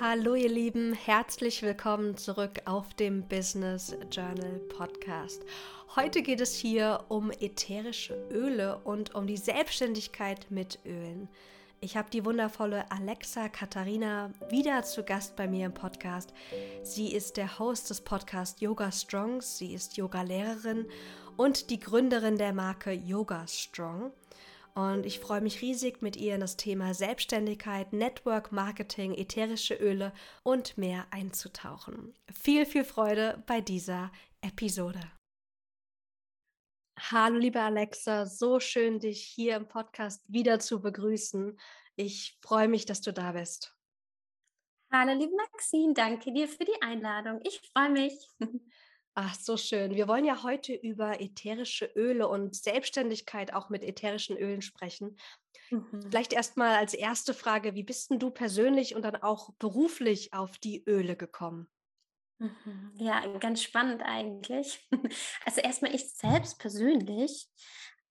Hallo ihr Lieben, herzlich willkommen zurück auf dem Business Journal Podcast. Heute geht es hier um ätherische Öle und um die Selbstständigkeit mit Ölen. Ich habe die wundervolle Alexa Katharina wieder zu Gast bei mir im Podcast. Sie ist der Host des Podcasts Yoga Strongs, sie ist Yoga-Lehrerin und die Gründerin der Marke Yoga Strong. Und ich freue mich riesig, mit ihr in das Thema Selbstständigkeit, Network Marketing, ätherische Öle und mehr einzutauchen. Viel, viel Freude bei dieser Episode. Hallo, liebe Alexa, so schön, dich hier im Podcast wieder zu begrüßen. Ich freue mich, dass du da bist. Hallo, liebe Maxine, danke dir für die Einladung. Ich freue mich. Ach, so schön. Wir wollen ja heute über ätherische Öle und Selbstständigkeit auch mit ätherischen Ölen sprechen. Mhm. Vielleicht erstmal als erste Frage, wie bist denn du persönlich und dann auch beruflich auf die Öle gekommen? Mhm. Ja, ganz spannend eigentlich. Also erstmal ich selbst persönlich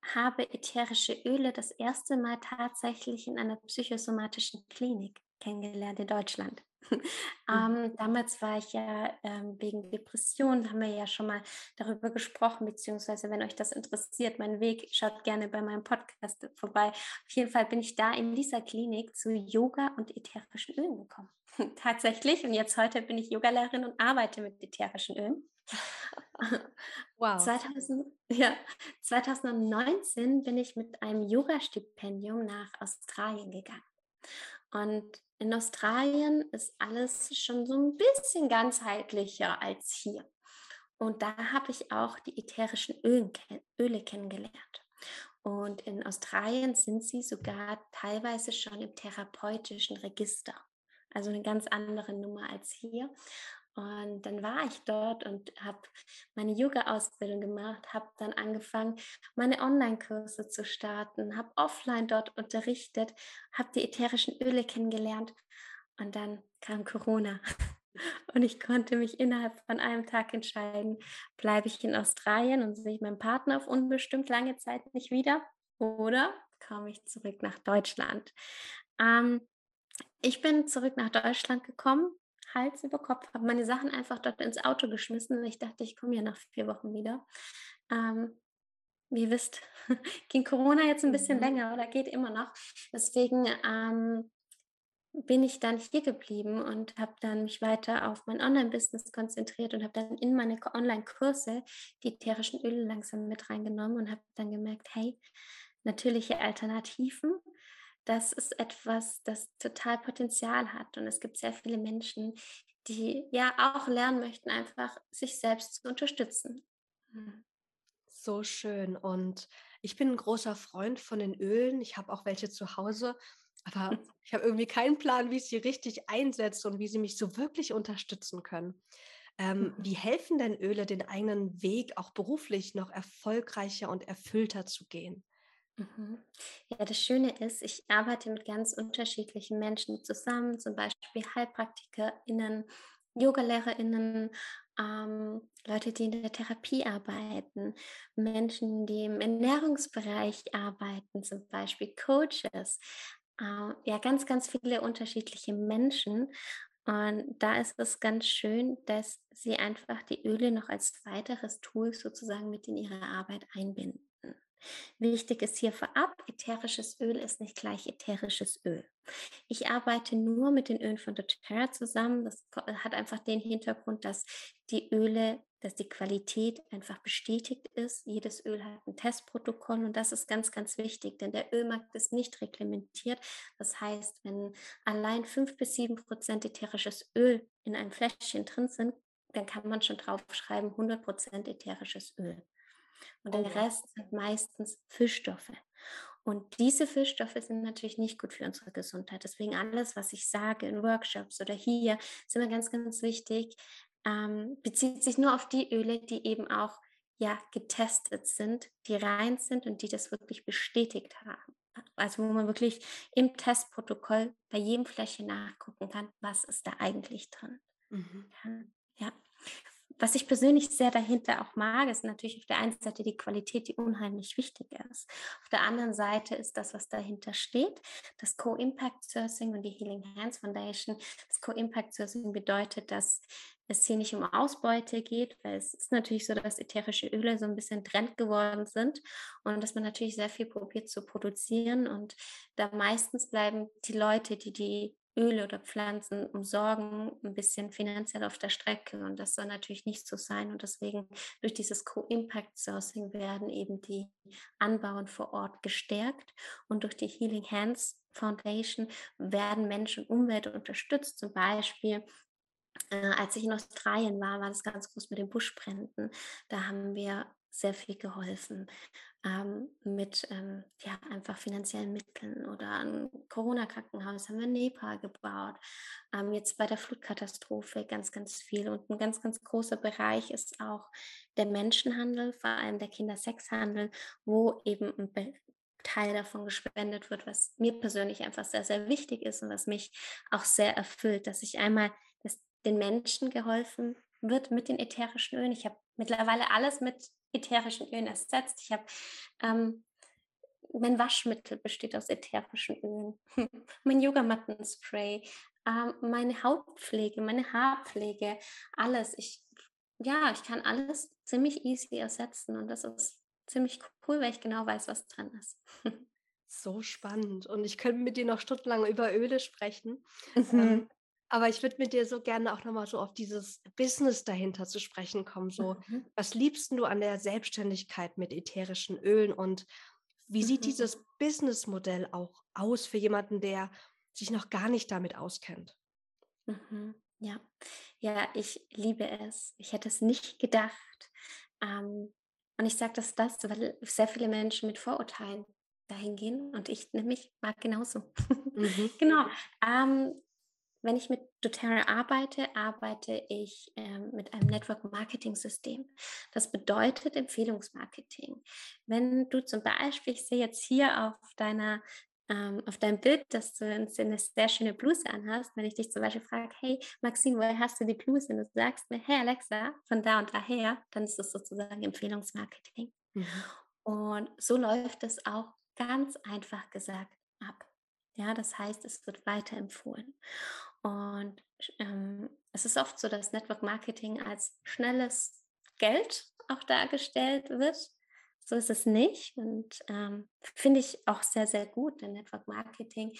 habe ätherische Öle das erste Mal tatsächlich in einer psychosomatischen Klinik kennengelernt in Deutschland. Mhm. ähm, damals war ich ja ähm, wegen Depressionen, haben wir ja schon mal darüber gesprochen, beziehungsweise wenn euch das interessiert, mein Weg, schaut gerne bei meinem Podcast vorbei. Auf jeden Fall bin ich da in dieser Klinik zu Yoga und ätherischen Ölen gekommen. Tatsächlich. Und jetzt heute bin ich Yogalehrerin und arbeite mit ätherischen Ölen. Wow. 2000, ja, 2019 bin ich mit einem Yoga-Stipendium nach Australien gegangen. Und in Australien ist alles schon so ein bisschen ganzheitlicher als hier. Und da habe ich auch die ätherischen Öle kennengelernt. Und in Australien sind sie sogar teilweise schon im therapeutischen Register. Also eine ganz andere Nummer als hier. Und dann war ich dort und habe meine Yoga-Ausbildung gemacht, habe dann angefangen, meine Online-Kurse zu starten, habe offline dort unterrichtet, habe die ätherischen Öle kennengelernt und dann kam Corona. Und ich konnte mich innerhalb von einem Tag entscheiden, bleibe ich in Australien und sehe ich meinen Partner auf unbestimmt lange Zeit nicht wieder oder komme ich zurück nach Deutschland. Ähm, ich bin zurück nach Deutschland gekommen, Hals über Kopf, habe meine Sachen einfach dort ins Auto geschmissen. Ich dachte, ich komme ja nach vier Wochen wieder. Ähm, wie ihr wisst, ging Corona jetzt ein bisschen mhm. länger oder geht immer noch. Deswegen ähm, bin ich dann hier geblieben und habe dann mich weiter auf mein Online-Business konzentriert und habe dann in meine Online-Kurse die ätherischen Öle langsam mit reingenommen und habe dann gemerkt, hey, natürliche Alternativen das ist etwas, das total Potenzial hat. Und es gibt sehr viele Menschen, die ja auch lernen möchten, einfach sich selbst zu unterstützen. Mhm. So schön. Und ich bin ein großer Freund von den Ölen. Ich habe auch welche zu Hause. Aber ich habe irgendwie keinen Plan, wie ich sie richtig einsetze und wie sie mich so wirklich unterstützen können. Ähm, mhm. Wie helfen denn Öle, den eigenen Weg auch beruflich noch erfolgreicher und erfüllter zu gehen? Mhm. Ja, das Schöne ist, ich arbeite mit ganz unterschiedlichen Menschen zusammen, zum Beispiel HeilpraktikerInnen, YogalehrerInnen, ähm, Leute, die in der Therapie arbeiten, Menschen, die im Ernährungsbereich arbeiten, zum Beispiel Coaches. Äh, ja, ganz, ganz viele unterschiedliche Menschen. Und da ist es ganz schön, dass sie einfach die Öle noch als weiteres Tool sozusagen mit in ihre Arbeit einbinden. Wichtig ist hier vorab, ätherisches Öl ist nicht gleich ätherisches Öl. Ich arbeite nur mit den Ölen von doTERRA zusammen. Das hat einfach den Hintergrund, dass die Öle, dass die Qualität einfach bestätigt ist. Jedes Öl hat ein Testprotokoll und das ist ganz, ganz wichtig, denn der Ölmarkt ist nicht reglementiert. Das heißt, wenn allein 5 bis 7 Prozent ätherisches Öl in einem Fläschchen drin sind, dann kann man schon draufschreiben 100 Prozent ätherisches Öl. Und der oh Rest sind meistens Fischstoffe. Und diese Fischstoffe sind natürlich nicht gut für unsere Gesundheit. Deswegen alles, was ich sage in Workshops oder hier, ist immer ganz, ganz wichtig, ähm, bezieht sich nur auf die Öle, die eben auch ja, getestet sind, die rein sind und die das wirklich bestätigt haben. Also wo man wirklich im Testprotokoll bei jedem Fläschchen nachgucken kann, was ist da eigentlich drin. Mhm. Ja. ja. Was ich persönlich sehr dahinter auch mag, ist natürlich auf der einen Seite die Qualität, die unheimlich wichtig ist. Auf der anderen Seite ist das, was dahinter steht, das Co-Impact Sourcing und die Healing Hands Foundation. Das Co-Impact Sourcing bedeutet, dass es hier nicht um Ausbeute geht, weil es ist natürlich so, dass ätherische Öle so ein bisschen Trend geworden sind und dass man natürlich sehr viel probiert zu produzieren und da meistens bleiben die Leute, die die Öle oder Pflanzen umsorgen, ein bisschen finanziell auf der Strecke. Und das soll natürlich nicht so sein. Und deswegen durch dieses Co-Impact Sourcing werden eben die Anbauen vor Ort gestärkt. Und durch die Healing Hands Foundation werden Menschen Umwelt unterstützt. Zum Beispiel äh, als ich in Australien war, war das ganz groß mit den Buschbränden. Da haben wir sehr viel geholfen ähm, mit ähm, ja, einfach finanziellen Mitteln oder ein Corona-Krankenhaus haben wir in Nepal gebaut. Ähm, jetzt bei der Flutkatastrophe ganz, ganz viel. Und ein ganz, ganz großer Bereich ist auch der Menschenhandel, vor allem der Kindersexhandel, wo eben ein Teil davon gespendet wird, was mir persönlich einfach sehr, sehr wichtig ist und was mich auch sehr erfüllt, dass ich einmal den Menschen geholfen wird mit den ätherischen Ölen. Ich habe mittlerweile alles mit ätherischen Ölen ersetzt. Ich habe ähm, mein Waschmittel besteht aus ätherischen Ölen, mein Yogamattenspray, ähm, meine Hautpflege, meine Haarpflege, alles. Ich ja, ich kann alles ziemlich easy ersetzen und das ist ziemlich cool, weil ich genau weiß, was dran ist. So spannend. Und ich könnte mit dir noch stundenlang über Öle sprechen. Mhm. Ähm, aber ich würde mit dir so gerne auch nochmal so auf dieses Business dahinter zu sprechen kommen. So, mhm. was liebst du an der Selbstständigkeit mit ätherischen Ölen und wie sieht mhm. dieses Businessmodell auch aus für jemanden, der sich noch gar nicht damit auskennt? Mhm. Ja, ja, ich liebe es. Ich hätte es nicht gedacht. Ähm, und ich sage das, das, weil sehr viele Menschen mit Vorurteilen dahin gehen und ich nämlich war genauso. Mhm. genau. Ähm, wenn ich mit doTERRA arbeite, arbeite ich ähm, mit einem Network Marketing System. Das bedeutet Empfehlungsmarketing. Wenn du zum Beispiel, ich sehe jetzt hier auf deiner ähm, auf deinem Bild, dass du eine sehr schöne Bluse anhast, wenn ich dich zum Beispiel frage, hey Maxine, woher hast du die Bluse? Und du sagst mir, hey Alexa, von da und daher, dann ist das sozusagen Empfehlungsmarketing. Mhm. Und so läuft es auch ganz einfach gesagt ab. Ja, das heißt, es wird weiterempfohlen. Und ähm, es ist oft so, dass Network Marketing als schnelles Geld auch dargestellt wird. So ist es nicht und ähm, finde ich auch sehr, sehr gut, denn Network Marketing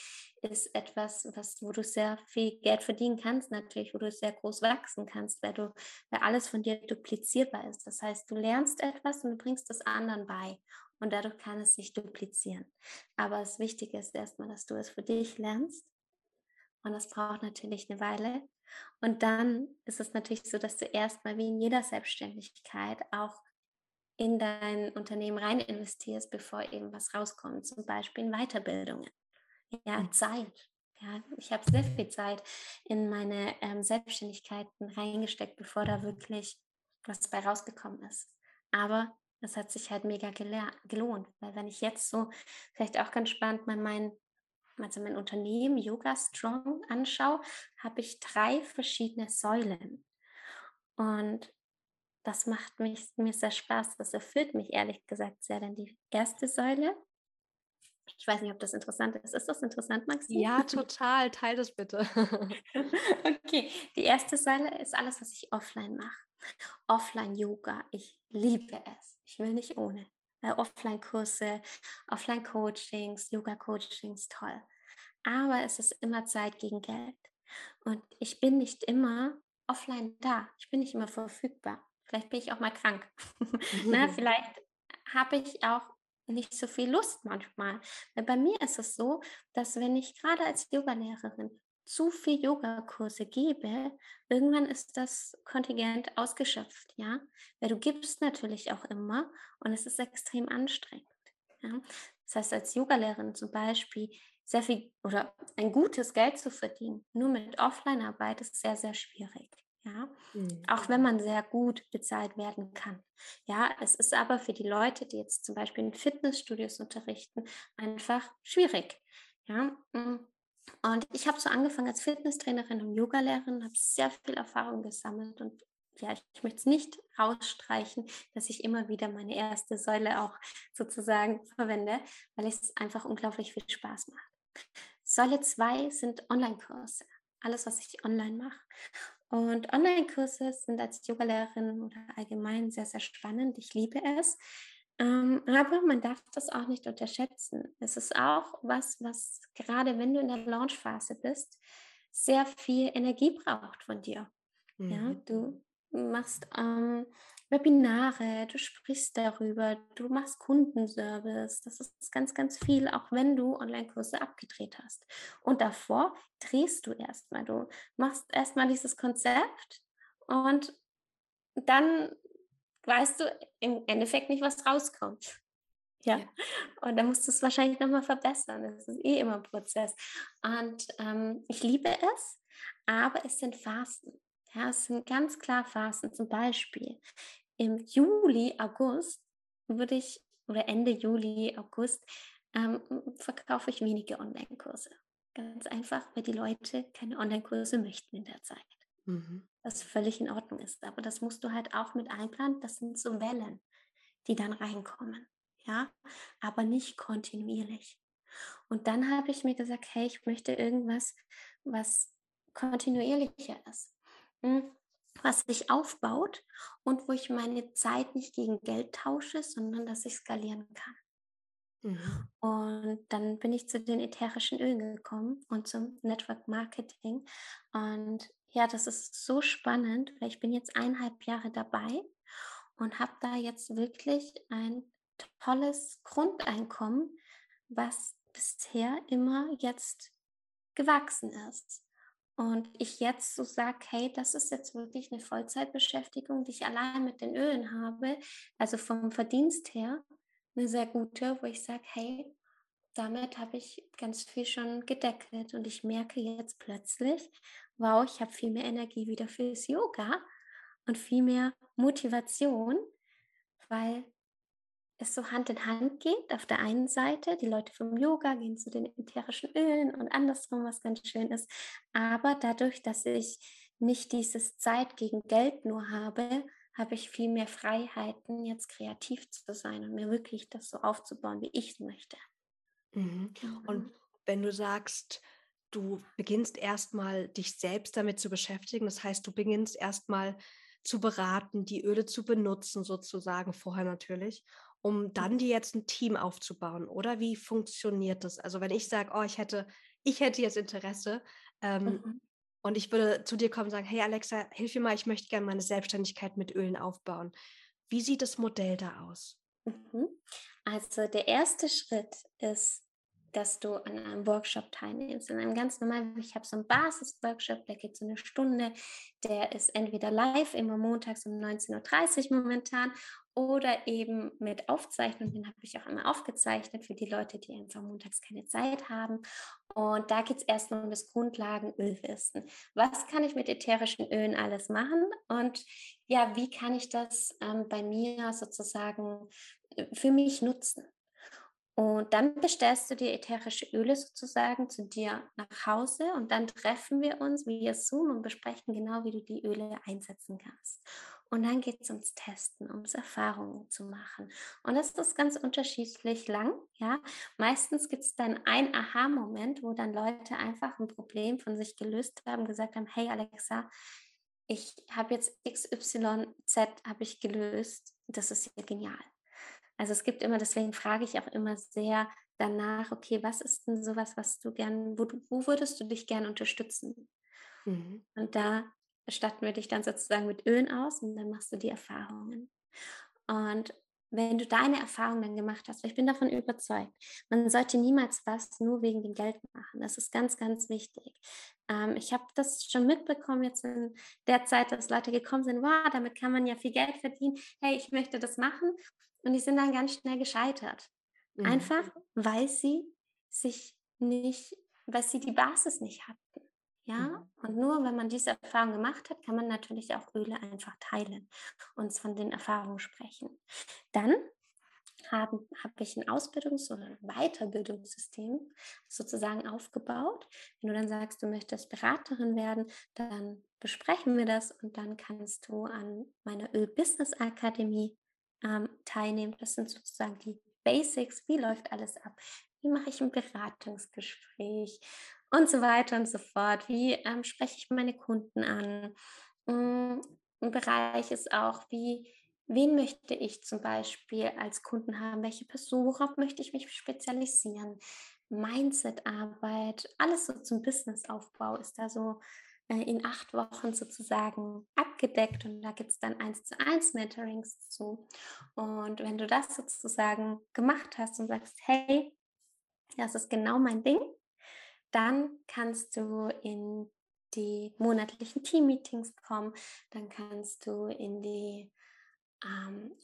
ist etwas, was, wo du sehr viel Geld verdienen kannst, natürlich, wo du sehr groß wachsen kannst, weil, du, weil alles von dir duplizierbar ist. Das heißt, du lernst etwas und du bringst es anderen bei und dadurch kann es sich duplizieren. Aber das Wichtige ist erstmal, dass du es für dich lernst und das braucht natürlich eine Weile. Und dann ist es natürlich so, dass du erstmal wie in jeder Selbstständigkeit auch in dein Unternehmen rein investierst, bevor eben was rauskommt, zum Beispiel in Weiterbildungen. Ja, mhm. Zeit. Ja, ich habe sehr viel Zeit in meine ähm, Selbstständigkeiten reingesteckt, bevor da wirklich was bei rausgekommen ist. Aber es hat sich halt mega gelohnt, weil wenn ich jetzt so, vielleicht auch ganz spannend, mal mein also mein Unternehmen Yoga Strong anschaue, habe ich drei verschiedene Säulen. Und das macht mich, mir sehr Spaß. Das erfüllt mich ehrlich gesagt sehr. Denn die erste Säule, ich weiß nicht, ob das interessant ist. Ist das interessant, Maxi? Ja, total. Teil das bitte. okay, die erste Säule ist alles, was ich offline mache. Offline-Yoga. Ich liebe es. Ich will nicht ohne äh, Offline-Kurse, Offline-Coachings, Yoga-Coachings, toll. Aber es ist immer Zeit gegen Geld. Und ich bin nicht immer offline da. Ich bin nicht immer verfügbar. Vielleicht bin ich auch mal krank. Na, vielleicht habe ich auch nicht so viel Lust manchmal. Weil bei mir ist es so, dass wenn ich gerade als Yogalehrerin zu viel Yogakurse gebe, irgendwann ist das Kontingent ausgeschöpft, ja, weil du gibst natürlich auch immer und es ist extrem anstrengend. Ja? Das heißt, als Yogalehrerin zum Beispiel sehr viel oder ein gutes Geld zu verdienen, nur mit Offline-Arbeit ist sehr, sehr schwierig. Ja, mhm. auch wenn man sehr gut bezahlt werden kann. Ja, es ist aber für die Leute, die jetzt zum Beispiel in Fitnessstudios unterrichten, einfach schwierig. Ja, mm. Und ich habe so angefangen als Fitnesstrainerin und Yogalehrerin, habe sehr viel Erfahrung gesammelt und ja, ich möchte es nicht rausstreichen, dass ich immer wieder meine erste Säule auch sozusagen verwende, weil es einfach unglaublich viel Spaß macht. Säule 2 sind Online-Kurse. Alles, was ich online mache. Und Online-Kurse sind als Yogalehrerin oder allgemein sehr, sehr spannend. Ich liebe es. Ähm, aber man darf das auch nicht unterschätzen. Es ist auch was, was gerade wenn du in der Launchphase bist, sehr viel Energie braucht von dir. Mhm. Ja, du machst ähm, Webinare, du sprichst darüber, du machst Kundenservice. Das ist ganz, ganz viel, auch wenn du Online-Kurse abgedreht hast. Und davor drehst du erstmal. Du machst erstmal dieses Konzept und dann weißt du im Endeffekt nicht, was rauskommt. Ja. Und dann musst du es wahrscheinlich nochmal verbessern. Das ist eh immer ein Prozess. Und ähm, ich liebe es, aber es sind Phasen. Ja, es sind ganz klar Phasen. Zum Beispiel im Juli, August würde ich, oder Ende Juli, August, ähm, verkaufe ich wenige Online-Kurse. Ganz einfach, weil die Leute keine Online-Kurse möchten in der Zeit. Mhm. Was völlig in Ordnung ist. Aber das musst du halt auch mit einplanen. Das sind so Wellen, die dann reinkommen. Ja, aber nicht kontinuierlich. Und dann habe ich mir gesagt, hey, ich möchte irgendwas, was kontinuierlicher ist. Hm, was sich aufbaut und wo ich meine Zeit nicht gegen Geld tausche, sondern dass ich skalieren kann. Mhm. Und dann bin ich zu den ätherischen Ölen gekommen und zum Network Marketing. Und ja, das ist so spannend, weil ich bin jetzt eineinhalb Jahre dabei und habe da jetzt wirklich ein tolles Grundeinkommen, was bisher immer jetzt gewachsen ist. Und ich jetzt so sage, hey, das ist jetzt wirklich eine Vollzeitbeschäftigung, die ich allein mit den Ölen habe, also vom Verdienst her eine sehr gute, wo ich sage, hey, damit habe ich ganz viel schon gedeckelt und ich merke jetzt plötzlich, wow, ich habe viel mehr Energie wieder fürs Yoga und viel mehr Motivation, weil es so Hand in Hand geht. Auf der einen Seite, die Leute vom Yoga gehen zu den ätherischen Ölen und andersrum, was ganz schön ist. Aber dadurch, dass ich nicht dieses Zeit gegen Geld nur habe, habe ich viel mehr Freiheiten, jetzt kreativ zu sein und mir wirklich das so aufzubauen, wie ich es möchte. Mhm. Und genau. wenn du sagst, du beginnst erstmal dich selbst damit zu beschäftigen, das heißt, du beginnst erstmal zu beraten, die Öle zu benutzen, sozusagen vorher natürlich um dann dir jetzt ein Team aufzubauen? Oder wie funktioniert das? Also wenn ich sage, oh, ich hätte, ich hätte jetzt Interesse ähm, mhm. und ich würde zu dir kommen und sagen, hey Alexa, hilf mir mal, ich möchte gerne meine Selbstständigkeit mit Ölen aufbauen. Wie sieht das Modell da aus? Mhm. Also der erste Schritt ist, dass du an einem Workshop teilnimmst. In einem ganz normalen, ich habe so einen Basis-Workshop, der geht so eine Stunde, der ist entweder live, immer montags um 19.30 Uhr momentan oder eben mit Aufzeichnung, den habe ich auch immer aufgezeichnet für die Leute, die einfach montags keine Zeit haben. Und da geht es erstmal um das Grundlagenölwissen. Was kann ich mit ätherischen Ölen alles machen? Und ja, wie kann ich das ähm, bei mir sozusagen äh, für mich nutzen? Und dann bestellst du dir ätherische Öle sozusagen zu dir nach Hause und dann treffen wir uns via Zoom und besprechen genau, wie du die Öle einsetzen kannst. Und dann geht es ums Testen, ums Erfahrungen zu machen. Und das ist ganz unterschiedlich lang. Ja, meistens gibt es dann ein Aha-Moment, wo dann Leute einfach ein Problem von sich gelöst haben, gesagt haben: Hey Alexa, ich habe jetzt XYZ habe ich gelöst. Das ist ja genial. Also es gibt immer, deswegen frage ich auch immer sehr danach, okay, was ist denn sowas, was du gern, wo, wo würdest du dich gern unterstützen? Mhm. Und da statten wir dich dann sozusagen mit Ölen aus und dann machst du die Erfahrungen. Und wenn du deine Erfahrungen dann gemacht hast, ich bin davon überzeugt, man sollte niemals was nur wegen dem Geld machen. Das ist ganz, ganz wichtig. Ähm, ich habe das schon mitbekommen jetzt in der Zeit, dass Leute gekommen sind, wow, damit kann man ja viel Geld verdienen. Hey, ich möchte das machen. Und die sind dann ganz schnell gescheitert. Mhm. Einfach, weil sie sich nicht, weil sie die Basis nicht hatten. Ja, mhm. und nur wenn man diese Erfahrung gemacht hat, kann man natürlich auch Öle einfach teilen und von den Erfahrungen sprechen. Dann habe hab ich ein Ausbildungs- oder Weiterbildungssystem sozusagen aufgebaut. Wenn du dann sagst, du möchtest Beraterin werden, dann besprechen wir das und dann kannst du an meiner Öl-Business Akademie ähm, teilnehmen. Das sind sozusagen die Basics. Wie läuft alles ab? Wie mache ich ein Beratungsgespräch? Und so weiter und so fort. Wie ähm, spreche ich meine Kunden an? Mm, ein Bereich ist auch, wie Wen möchte ich zum Beispiel als Kunden haben? Welche Person? Worauf möchte ich mich spezialisieren? Mindset-Arbeit, alles so zum Businessaufbau ist da so in acht Wochen sozusagen abgedeckt und da gibt es dann eins zu eins Mentorings zu. Und wenn du das sozusagen gemacht hast und sagst, hey, das ist genau mein Ding, dann kannst du in die monatlichen Team-Meetings kommen, dann kannst du in die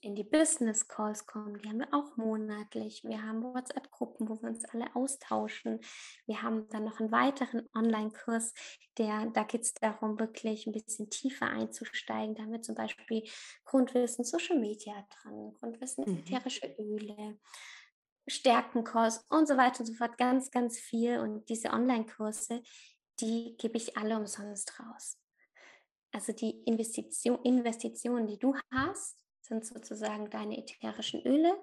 in die Business Calls kommen. Die haben wir auch monatlich. Wir haben WhatsApp-Gruppen, wo wir uns alle austauschen. Wir haben dann noch einen weiteren Online-Kurs, der, da geht es darum, wirklich ein bisschen tiefer einzusteigen. Da haben wir zum Beispiel Grundwissen Social Media dran, Grundwissen mhm. ätherische Öle. Stärkenkurs und so weiter und so fort, ganz, ganz viel. Und diese Online-Kurse, die gebe ich alle umsonst raus. Also die Investition, Investitionen, die du hast, sind sozusagen deine ätherischen Öle,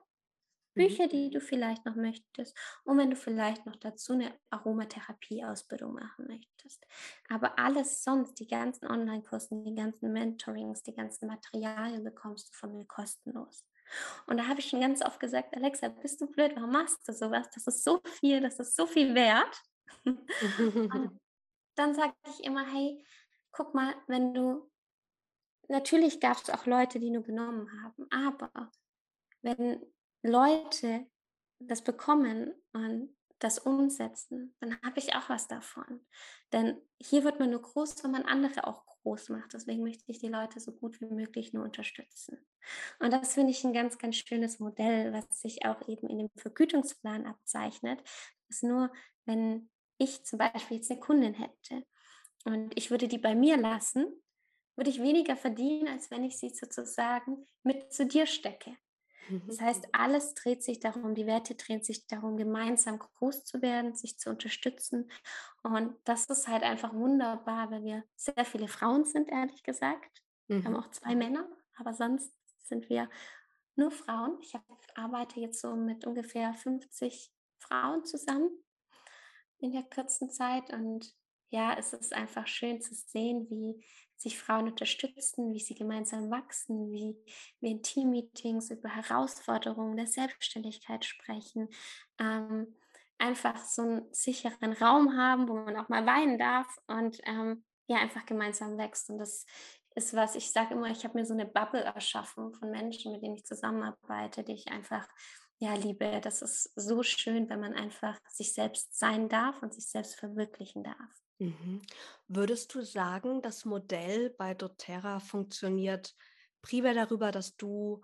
Bücher, die mhm. du vielleicht noch möchtest und wenn du vielleicht noch dazu eine Aromatherapie-Ausbildung machen möchtest. Aber alles sonst, die ganzen Online-Kursen, die ganzen Mentorings, die ganzen Materialien bekommst du von mir kostenlos. Und da habe ich schon ganz oft gesagt, Alexa, bist du blöd, warum machst du sowas? Das ist so viel, das ist so viel wert. und dann sage ich immer, hey, guck mal, wenn du natürlich gab es auch Leute, die nur genommen haben, aber wenn Leute das bekommen und das umsetzen, dann habe ich auch was davon. Denn hier wird man nur groß, wenn man andere auch groß macht. Deswegen möchte ich die Leute so gut wie möglich nur unterstützen. Und das finde ich ein ganz, ganz schönes Modell, was sich auch eben in dem Vergütungsplan abzeichnet. Dass nur, wenn ich zum Beispiel jetzt eine Kundin hätte und ich würde die bei mir lassen, würde ich weniger verdienen, als wenn ich sie sozusagen mit zu dir stecke. Das heißt, mhm. alles dreht sich darum, die Werte drehen sich darum, gemeinsam groß zu werden, sich zu unterstützen. Und das ist halt einfach wunderbar, weil wir sehr viele Frauen sind, ehrlich gesagt. Wir haben mhm. auch zwei Männer, aber sonst sind wir nur Frauen. Ich arbeite jetzt so mit ungefähr 50 Frauen zusammen in der kurzen Zeit. Und ja, es ist einfach schön zu sehen, wie sich Frauen unterstützen, wie sie gemeinsam wachsen, wie wir in Teammeetings über Herausforderungen der Selbstständigkeit sprechen. Ähm, einfach so einen sicheren Raum haben, wo man auch mal weinen darf und ähm, ja, einfach gemeinsam wächst. Und das ist was, ich sage immer, ich habe mir so eine Bubble erschaffen von Menschen, mit denen ich zusammenarbeite, die ich einfach ja liebe. Das ist so schön, wenn man einfach sich selbst sein darf und sich selbst verwirklichen darf. Mhm. Würdest du sagen, das Modell bei doTERRA funktioniert primär darüber, dass du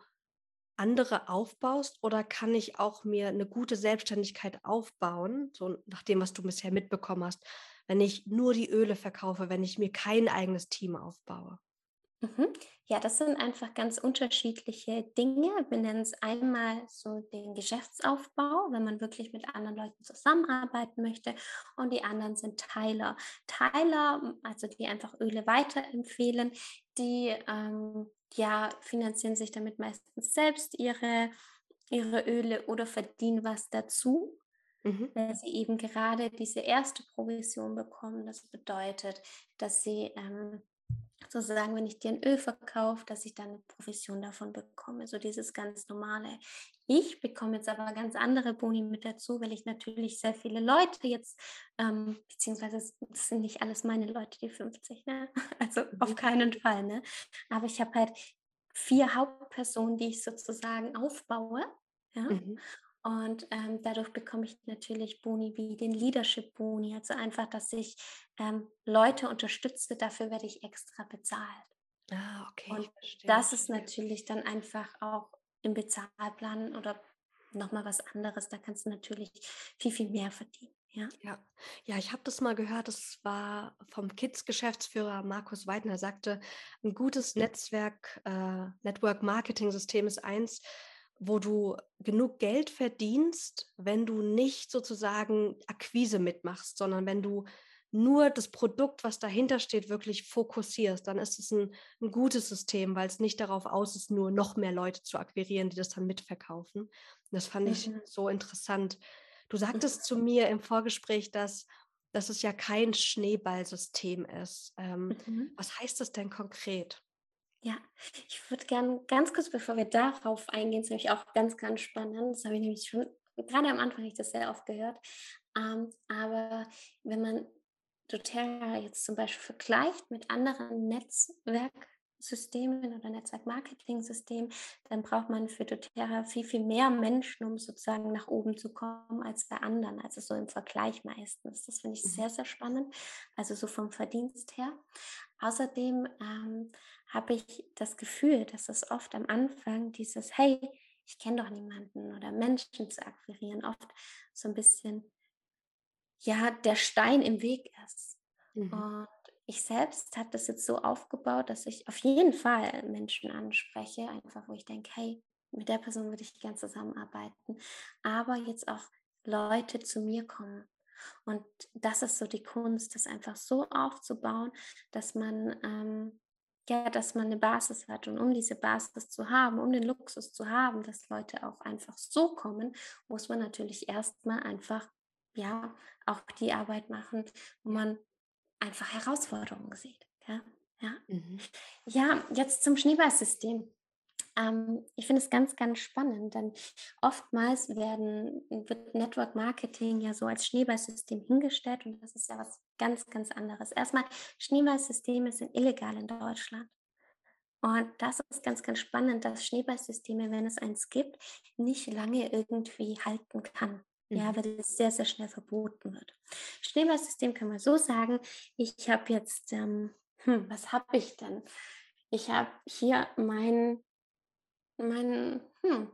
andere aufbaust oder kann ich auch mir eine gute Selbstständigkeit aufbauen, so nach dem, was du bisher mitbekommen hast, wenn ich nur die Öle verkaufe, wenn ich mir kein eigenes Team aufbaue? Mhm. Ja, das sind einfach ganz unterschiedliche Dinge. Wir nennen es einmal so den Geschäftsaufbau, wenn man wirklich mit anderen Leuten zusammenarbeiten möchte. Und die anderen sind Teiler. Teiler, also die einfach Öle weiterempfehlen, die ähm, ja, finanzieren sich damit meistens selbst ihre, ihre Öle oder verdienen was dazu. Mhm. Weil sie eben gerade diese erste Provision bekommen. Das bedeutet, dass sie ähm, sozusagen, wenn ich dir ein Öl verkaufe, dass ich dann eine Provision davon bekomme. So dieses ganz normale. Ich bekomme jetzt aber ganz andere Boni mit dazu, weil ich natürlich sehr viele Leute jetzt, ähm, beziehungsweise es sind nicht alles meine Leute, die 50, ne? Also auf mhm. keinen Fall, ne? Aber ich habe halt vier Hauptpersonen, die ich sozusagen aufbaue. Ja? Mhm. Und ähm, dadurch bekomme ich natürlich Boni wie den Leadership Boni, also einfach, dass ich ähm, Leute unterstütze, dafür werde ich extra bezahlt. Ah, okay. Und das ist natürlich dann einfach auch im Bezahlplan oder nochmal was anderes. Da kannst du natürlich viel, viel mehr verdienen. Ja, ja. ja ich habe das mal gehört, das war vom Kids-Geschäftsführer Markus Weidner, er sagte, ein gutes Netzwerk, äh, Network-Marketing-System ist eins, wo du genug Geld verdienst, wenn du nicht sozusagen Akquise mitmachst, sondern wenn du nur das Produkt, was dahinter steht, wirklich fokussierst, dann ist es ein, ein gutes System, weil es nicht darauf aus ist, nur noch mehr Leute zu akquirieren, die das dann mitverkaufen. Und das fand ich mhm. so interessant. Du sagtest zu mir im Vorgespräch, dass, dass es ja kein Schneeballsystem ist. Ähm, mhm. Was heißt das denn konkret? Ja, ich würde gerne ganz kurz, bevor wir darauf eingehen, ist nämlich auch ganz, ganz spannend. Das habe ich nämlich schon, gerade am Anfang habe ich das sehr oft gehört. Ähm, aber wenn man doTERRA jetzt zum Beispiel vergleicht mit anderen Netzwerksystemen oder Netzwerkmarketing-Systemen, dann braucht man für doTERRA viel, viel mehr Menschen, um sozusagen nach oben zu kommen als bei anderen. Also so im Vergleich meistens. Das finde ich mhm. sehr, sehr spannend. Also so vom Verdienst her. Außerdem ähm, habe ich das Gefühl, dass es oft am Anfang dieses, hey, ich kenne doch niemanden oder Menschen zu akquirieren, oft so ein bisschen ja der Stein im Weg ist. Mhm. Und ich selbst habe das jetzt so aufgebaut, dass ich auf jeden Fall Menschen anspreche, einfach wo ich denke, hey, mit der Person würde ich gern zusammenarbeiten, aber jetzt auch Leute zu mir kommen. Und das ist so die Kunst, das einfach so aufzubauen, dass man ähm, ja, dass man eine Basis hat. Und um diese Basis zu haben, um den Luxus zu haben, dass Leute auch einfach so kommen, muss man natürlich erstmal einfach ja auch die Arbeit machen, wo man einfach Herausforderungen sieht. Ja, ja. Mhm. ja jetzt zum Schneeballsystem. Ähm, ich finde es ganz, ganz spannend, denn oftmals werden, wird Network Marketing ja so als Schneeballsystem hingestellt und das ist ja was ganz, ganz anderes. Erstmal, Schneeballsysteme sind illegal in Deutschland. Und das ist ganz, ganz spannend, dass Schneeballsysteme, wenn es eins gibt, nicht lange irgendwie halten kann. Ja, mhm. weil es sehr, sehr schnell verboten wird. Schneeballsystem kann man so sagen, ich habe jetzt, ähm, hm, was habe ich denn? Ich habe hier mein, mein, hm,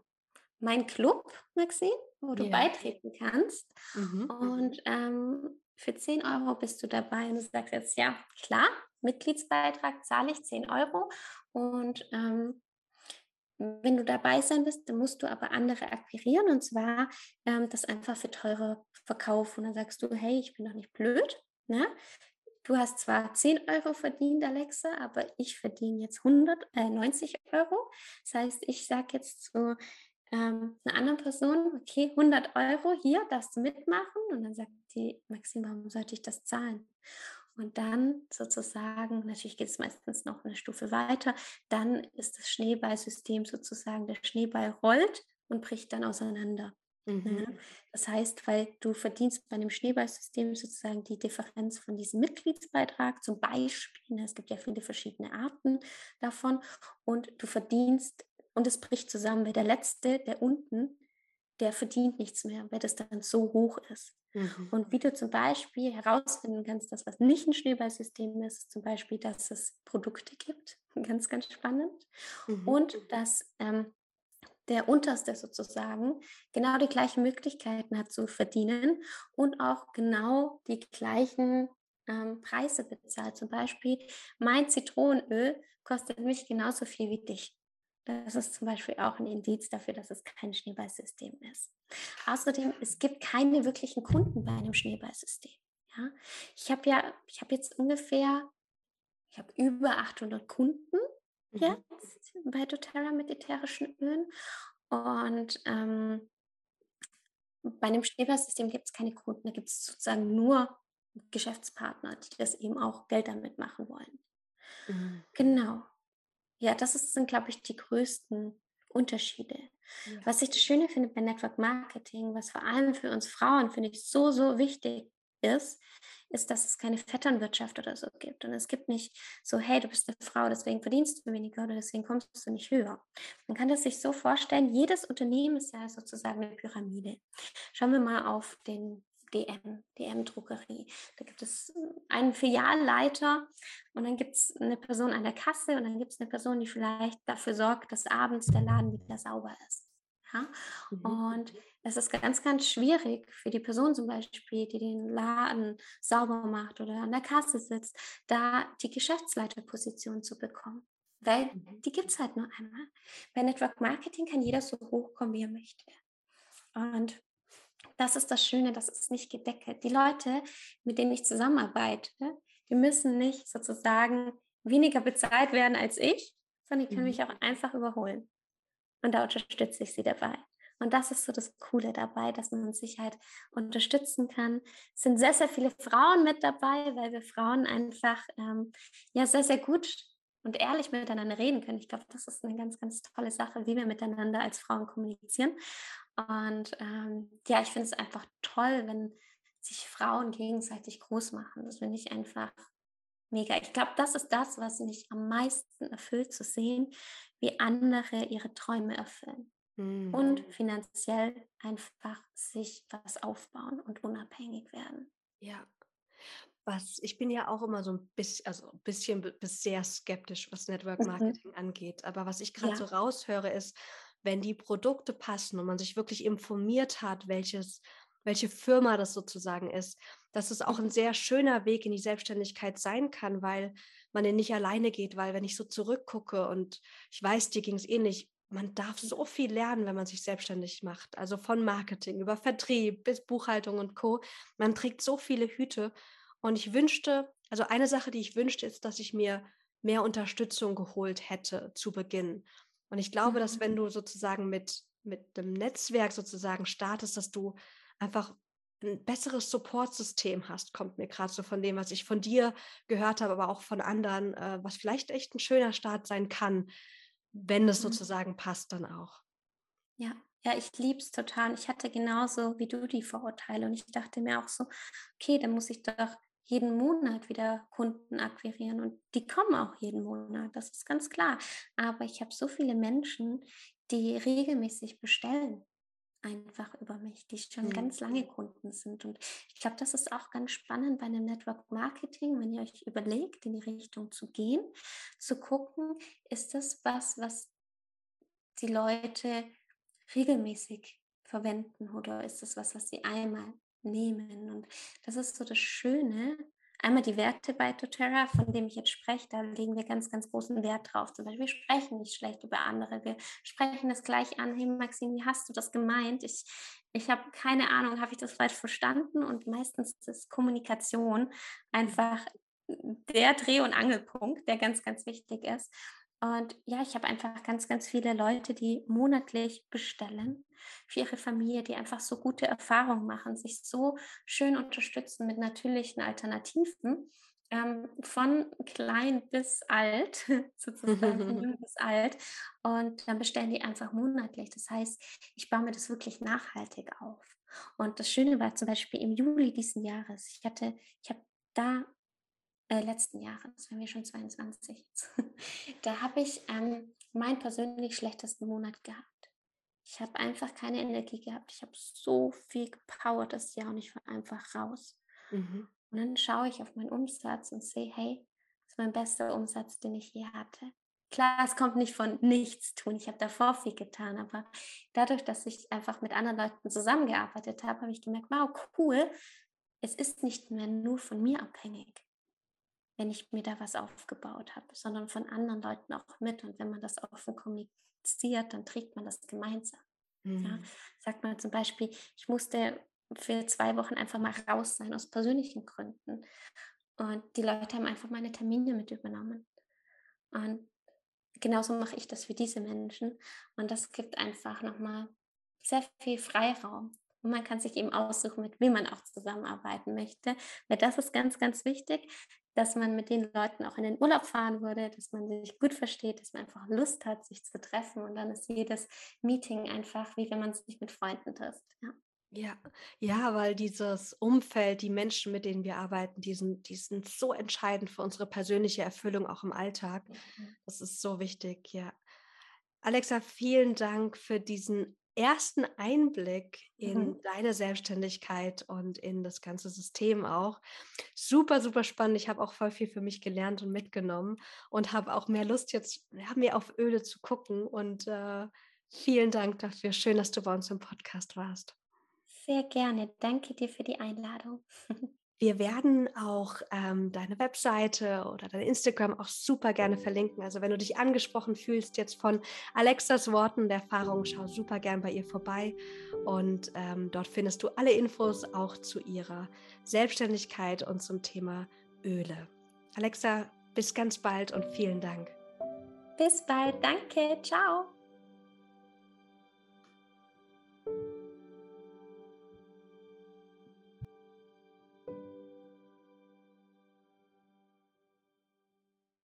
mein Club, Maxine, wo du ja. beitreten kannst. Mhm. Und ähm, für 10 Euro bist du dabei und du sagst jetzt, ja, klar, Mitgliedsbeitrag zahle ich 10 Euro. Und ähm, wenn du dabei sein willst, dann musst du aber andere akquirieren und zwar ähm, das einfach für teure verkaufen. Und dann sagst du, hey, ich bin doch nicht blöd. Ne? Du hast zwar 10 Euro verdient, Alexa, aber ich verdiene jetzt 100, äh, 90 Euro. Das heißt, ich sage jetzt zu ähm, einer anderen Person, okay, 100 Euro, hier darfst du mitmachen. Und dann sagt die, Maxim, warum sollte ich das zahlen? Und dann sozusagen, natürlich geht es meistens noch eine Stufe weiter, dann ist das Schneeballsystem sozusagen, der Schneeball rollt und bricht dann auseinander. Ne? Mhm. Das heißt, weil du verdienst bei einem Schneeballsystem sozusagen die Differenz von diesem Mitgliedsbeitrag zum Beispiel. Ne? Es gibt ja viele verschiedene Arten davon und du verdienst und es bricht zusammen, weil der letzte, der unten, der verdient nichts mehr, weil das dann so hoch ist. Mhm. Und wie du zum Beispiel herausfinden kannst, dass was nicht ein Schneeballsystem ist, ist zum Beispiel, dass es Produkte gibt, ganz, ganz spannend, mhm. und dass ähm, der Unterste sozusagen genau die gleichen Möglichkeiten hat zu verdienen und auch genau die gleichen ähm, Preise bezahlt. Zum Beispiel, mein Zitronenöl kostet mich genauso viel wie dich. Das ist zum Beispiel auch ein Indiz dafür, dass es kein Schneeballsystem ist. Außerdem, es gibt keine wirklichen Kunden bei einem Schneeballsystem. Ja? Ich habe ja, ich habe jetzt ungefähr, ich habe über 800 Kunden mhm. jetzt bei doTERRA mit ätherischen Ölen. Und ähm, bei einem Schneeballsystem gibt es keine Kunden, da gibt es sozusagen nur Geschäftspartner, die das eben auch Geld damit machen wollen. Mhm. Genau. Ja, das ist, sind, glaube ich, die größten Unterschiede. Ja. Was ich das Schöne finde bei Network Marketing, was vor allem für uns Frauen, finde ich, so, so wichtig ist, ist, dass es keine Vetternwirtschaft oder so gibt. Und es gibt nicht so, hey, du bist eine Frau, deswegen verdienst du weniger oder deswegen kommst du nicht höher. Man kann das sich so vorstellen, jedes Unternehmen ist ja sozusagen eine Pyramide. Schauen wir mal auf den DM, DM-Druckerie. Da gibt es äh, einen Filialleiter und dann gibt es eine Person an der Kasse und dann gibt es eine Person, die vielleicht dafür sorgt, dass abends der Laden wieder sauber ist. Ja? Mhm. Und es ist ganz, ganz schwierig für die Person zum Beispiel, die den Laden sauber macht oder an der Kasse sitzt, da die Geschäftsleiterposition zu bekommen. Weil mhm. die gibt es halt nur einmal. Bei Network Marketing kann jeder so hochkommen, wie er möchte. Und das ist das Schöne, das ist nicht gedeckelt. Die Leute, mit denen ich zusammenarbeite, die müssen nicht sozusagen weniger bezahlt werden als ich, sondern die können mhm. mich auch einfach überholen. Und da unterstütze ich sie dabei. Und das ist so das Coole dabei, dass man sich halt unterstützen kann. Es sind sehr, sehr viele Frauen mit dabei, weil wir Frauen einfach ähm, ja sehr, sehr gut und ehrlich miteinander reden können. Ich glaube, das ist eine ganz, ganz tolle Sache, wie wir miteinander als Frauen kommunizieren. Und ähm, ja, ich finde es einfach toll, wenn sich Frauen gegenseitig groß machen. Das finde ich einfach mega. Ich glaube, das ist das, was mich am meisten erfüllt, zu sehen, wie andere ihre Träume erfüllen mhm. und finanziell einfach sich was aufbauen und unabhängig werden. Ja. Was, ich bin ja auch immer so ein bisschen, also ein bisschen bis sehr skeptisch, was Network mhm. Marketing mhm. angeht. Aber was ich gerade ja. so raushöre, ist, wenn die Produkte passen und man sich wirklich informiert hat, welches, welche Firma das sozusagen ist, dass es auch ein mhm. sehr schöner Weg in die Selbstständigkeit sein kann, weil man den nicht alleine geht, weil wenn ich so zurückgucke und ich weiß, dir ging es ähnlich, man darf so viel lernen, wenn man sich selbstständig macht. Also von Marketing über Vertrieb bis Buchhaltung und Co. Man trägt so viele Hüte. Und ich wünschte, also eine Sache, die ich wünschte, ist, dass ich mir mehr Unterstützung geholt hätte zu Beginn. Und ich glaube, dass wenn mhm. du sozusagen mit, mit dem Netzwerk sozusagen startest, dass du einfach ein besseres Supportsystem hast, kommt mir gerade so von dem, was ich von dir gehört habe, aber auch von anderen, äh, was vielleicht echt ein schöner Start sein kann, wenn es mhm. sozusagen passt dann auch. Ja, ja, ich liebe es total. Ich hatte genauso wie du die Vorurteile und ich dachte mir auch so, okay, dann muss ich doch jeden Monat wieder Kunden akquirieren und die kommen auch jeden Monat, das ist ganz klar. Aber ich habe so viele Menschen, die regelmäßig bestellen einfach über mich, die schon mhm. ganz lange Kunden sind. Und ich glaube, das ist auch ganz spannend bei einem Network Marketing, wenn ihr euch überlegt, in die Richtung zu gehen, zu gucken, ist das was, was die Leute regelmäßig verwenden oder ist das was, was sie einmal nehmen? Und das ist so das Schöne Einmal die Werte bei doTERRA, von dem ich jetzt spreche, da legen wir ganz, ganz großen Wert drauf. Zum Beispiel, wir sprechen nicht schlecht über andere. Wir sprechen das gleich an. Hey Maxine, wie hast du das gemeint? Ich, ich habe keine Ahnung, habe ich das falsch verstanden? Und meistens ist Kommunikation einfach der Dreh- und Angelpunkt, der ganz, ganz wichtig ist. Und ja, ich habe einfach ganz, ganz viele Leute, die monatlich bestellen für ihre Familie, die einfach so gute Erfahrungen machen, sich so schön unterstützen mit natürlichen Alternativen, ähm, von klein bis alt, sozusagen von jung bis alt. Und dann bestellen die einfach monatlich. Das heißt, ich baue mir das wirklich nachhaltig auf. Und das Schöne war zum Beispiel im Juli diesen Jahres, ich hatte, ich habe da äh, letzten Jahres, wenn wir schon 22 da habe ich ähm, meinen persönlich schlechtesten Monat gehabt. Ich habe einfach keine Energie gehabt. Ich habe so viel gepowert das Jahr und ich war einfach raus. Mhm. Und dann schaue ich auf meinen Umsatz und sehe, hey, das ist mein bester Umsatz, den ich je hatte. Klar, es kommt nicht von nichts tun. Ich habe davor viel getan, aber dadurch, dass ich einfach mit anderen Leuten zusammengearbeitet habe, habe ich gemerkt, wow, cool, es ist nicht mehr nur von mir abhängig wenn ich mir da was aufgebaut habe, sondern von anderen Leuten auch mit. Und wenn man das offen kommuniziert, dann trägt man das gemeinsam. Mhm. Ja, sagt man zum Beispiel, ich musste für zwei Wochen einfach mal raus sein aus persönlichen Gründen. Und die Leute haben einfach meine Termine mit übernommen. Und genauso mache ich das für diese Menschen. Und das gibt einfach nochmal sehr viel Freiraum. Und man kann sich eben aussuchen, mit wem man auch zusammenarbeiten möchte. Weil das ist ganz, ganz wichtig, dass man mit den Leuten auch in den Urlaub fahren würde, dass man sich gut versteht, dass man einfach Lust hat, sich zu treffen. Und dann ist jedes Meeting einfach, wie wenn man sich mit Freunden trifft. Ja. Ja, ja, weil dieses Umfeld, die Menschen, mit denen wir arbeiten, die sind, die sind so entscheidend für unsere persönliche Erfüllung auch im Alltag. Mhm. Das ist so wichtig, ja. Alexa, vielen Dank für diesen ersten Einblick in mhm. deine Selbstständigkeit und in das ganze System auch. Super, super spannend. Ich habe auch voll viel für mich gelernt und mitgenommen und habe auch mehr Lust jetzt ja, mehr auf Öle zu gucken. Und äh, vielen Dank dafür. Schön, dass du bei uns im Podcast warst. Sehr gerne. Danke dir für die Einladung. Wir werden auch ähm, deine Webseite oder dein Instagram auch super gerne verlinken. Also wenn du dich angesprochen fühlst jetzt von Alexas Worten der Erfahrung, schau super gern bei ihr vorbei. Und ähm, dort findest du alle Infos auch zu ihrer Selbstständigkeit und zum Thema Öle. Alexa, bis ganz bald und vielen Dank. Bis bald, danke, ciao.